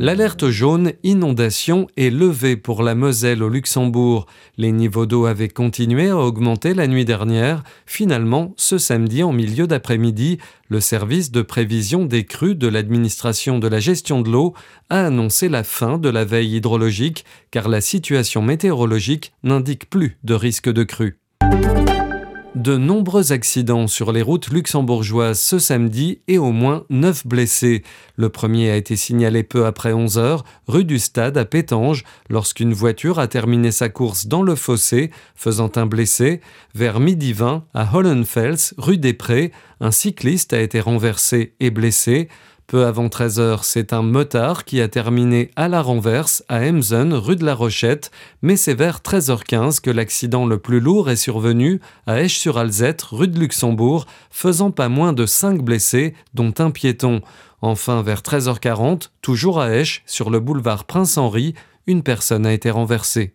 L'alerte jaune inondation est levée pour la Moselle au Luxembourg. Les niveaux d'eau avaient continué à augmenter la nuit dernière. Finalement, ce samedi en milieu d'après-midi, le service de prévision des crues de l'administration de la gestion de l'eau a annoncé la fin de la veille hydrologique car la situation météorologique n'indique plus de risque de crue. De nombreux accidents sur les routes luxembourgeoises ce samedi et au moins 9 blessés. Le premier a été signalé peu après 11 heures, rue du Stade à Pétange, lorsqu'une voiture a terminé sa course dans le fossé, faisant un blessé. Vers midi 20, à Hollenfels, rue des Prés, un cycliste a été renversé et blessé. Peu avant 13 heures, c'est un motard qui a terminé à la renverse à Emsen, rue de la Rochette, mais c'est vers 13h15 que l'accident le plus lourd est survenu à Esch-sur-Alzette, rue de Luxembourg, faisant pas moins de 5 blessés, dont un piéton. Enfin, vers 13h40, toujours à Esch, sur le boulevard Prince-Henri, une personne a été renversée.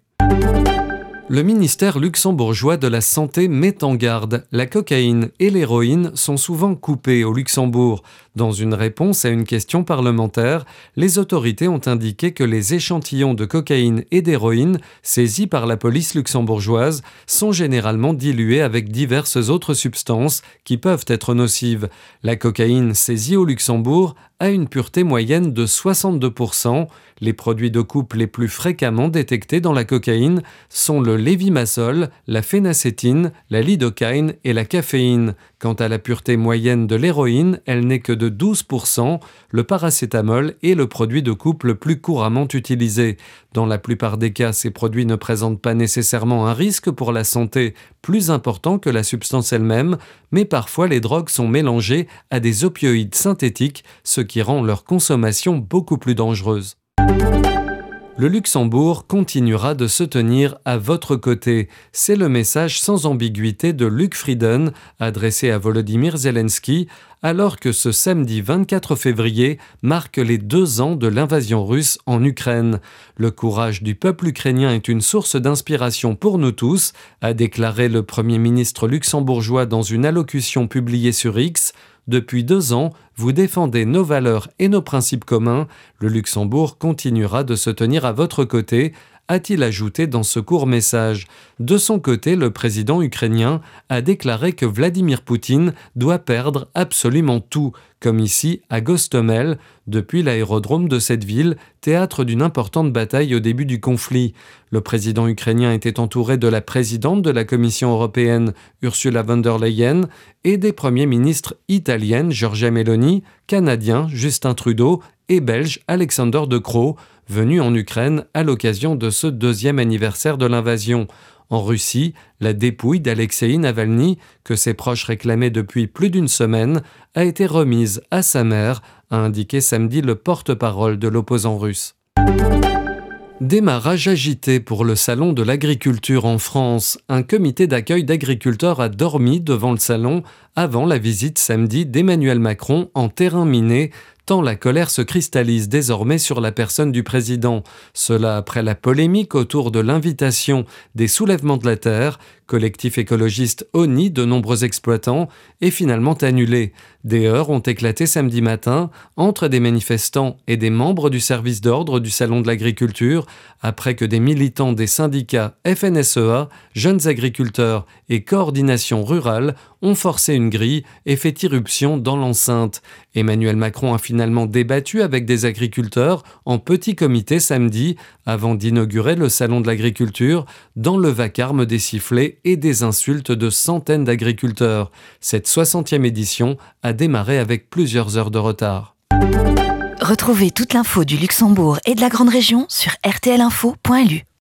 Le ministère luxembourgeois de la Santé met en garde. La cocaïne et l'héroïne sont souvent coupées au Luxembourg. Dans une réponse à une question parlementaire, les autorités ont indiqué que les échantillons de cocaïne et d'héroïne saisis par la police luxembourgeoise sont généralement dilués avec diverses autres substances qui peuvent être nocives. La cocaïne saisie au Luxembourg a une pureté moyenne de 62%. Les produits de coupe les plus fréquemment détectés dans la cocaïne sont le lévimasol, la phénacétine, la lidocaïne et la caféine. Quant à la pureté moyenne de l'héroïne, elle n'est que de 12%. Le paracétamol est le produit de coupe le plus couramment utilisé. Dans la plupart des cas, ces produits ne présentent pas nécessairement un risque pour la santé plus important que la substance elle-même, mais parfois les drogues sont mélangées à des opioïdes synthétiques, ce qui rend leur consommation beaucoup plus dangereuse. Le Luxembourg continuera de se tenir à votre côté. C'est le message sans ambiguïté de Luc Frieden adressé à Volodymyr Zelensky alors que ce samedi 24 février marque les deux ans de l'invasion russe en Ukraine. Le courage du peuple ukrainien est une source d'inspiration pour nous tous, a déclaré le Premier ministre luxembourgeois dans une allocution publiée sur X. Depuis deux ans, vous défendez nos valeurs et nos principes communs. Le Luxembourg continuera de se tenir à votre côté, a-t-il ajouté dans ce court message. De son côté, le président ukrainien a déclaré que Vladimir Poutine doit perdre absolument tout, comme ici à Gostomel, depuis l'aérodrome de cette ville, théâtre d'une importante bataille au début du conflit. Le président ukrainien était entouré de la présidente de la Commission européenne, Ursula von der Leyen, et des premiers ministres italiennes, Giorgia Meloni, canadien, Justin Trudeau, et belge, Alexander De Croo, venu en Ukraine à l'occasion de ce deuxième anniversaire de l'invasion. En Russie, la dépouille d'Alexei Navalny, que ses proches réclamaient depuis plus d'une semaine, a été remise à sa mère, a indiqué samedi le porte-parole de l'opposant russe. Démarrage agité pour le Salon de l'agriculture en France. Un comité d'accueil d'agriculteurs a dormi devant le salon avant la visite samedi d'Emmanuel Macron en terrain miné tant la colère se cristallise désormais sur la personne du président. Cela après la polémique autour de l'invitation des soulèvements de la terre, collectif écologiste ONI de nombreux exploitants, est finalement annulé. Des heures ont éclaté samedi matin entre des manifestants et des membres du service d'ordre du Salon de l'agriculture, après que des militants des syndicats FNSEA, Jeunes agriculteurs et Coordination rurale ont forcé une grille et fait irruption dans l'enceinte. Emmanuel Macron a finalement débattu avec des agriculteurs en petit comité samedi avant d'inaugurer le Salon de l'agriculture dans le vacarme des sifflets et des insultes de centaines d'agriculteurs. Cette 60e édition a démarré avec plusieurs heures de retard. Retrouvez toute l'info du Luxembourg et de la Grande Région sur rtlinfo.lu.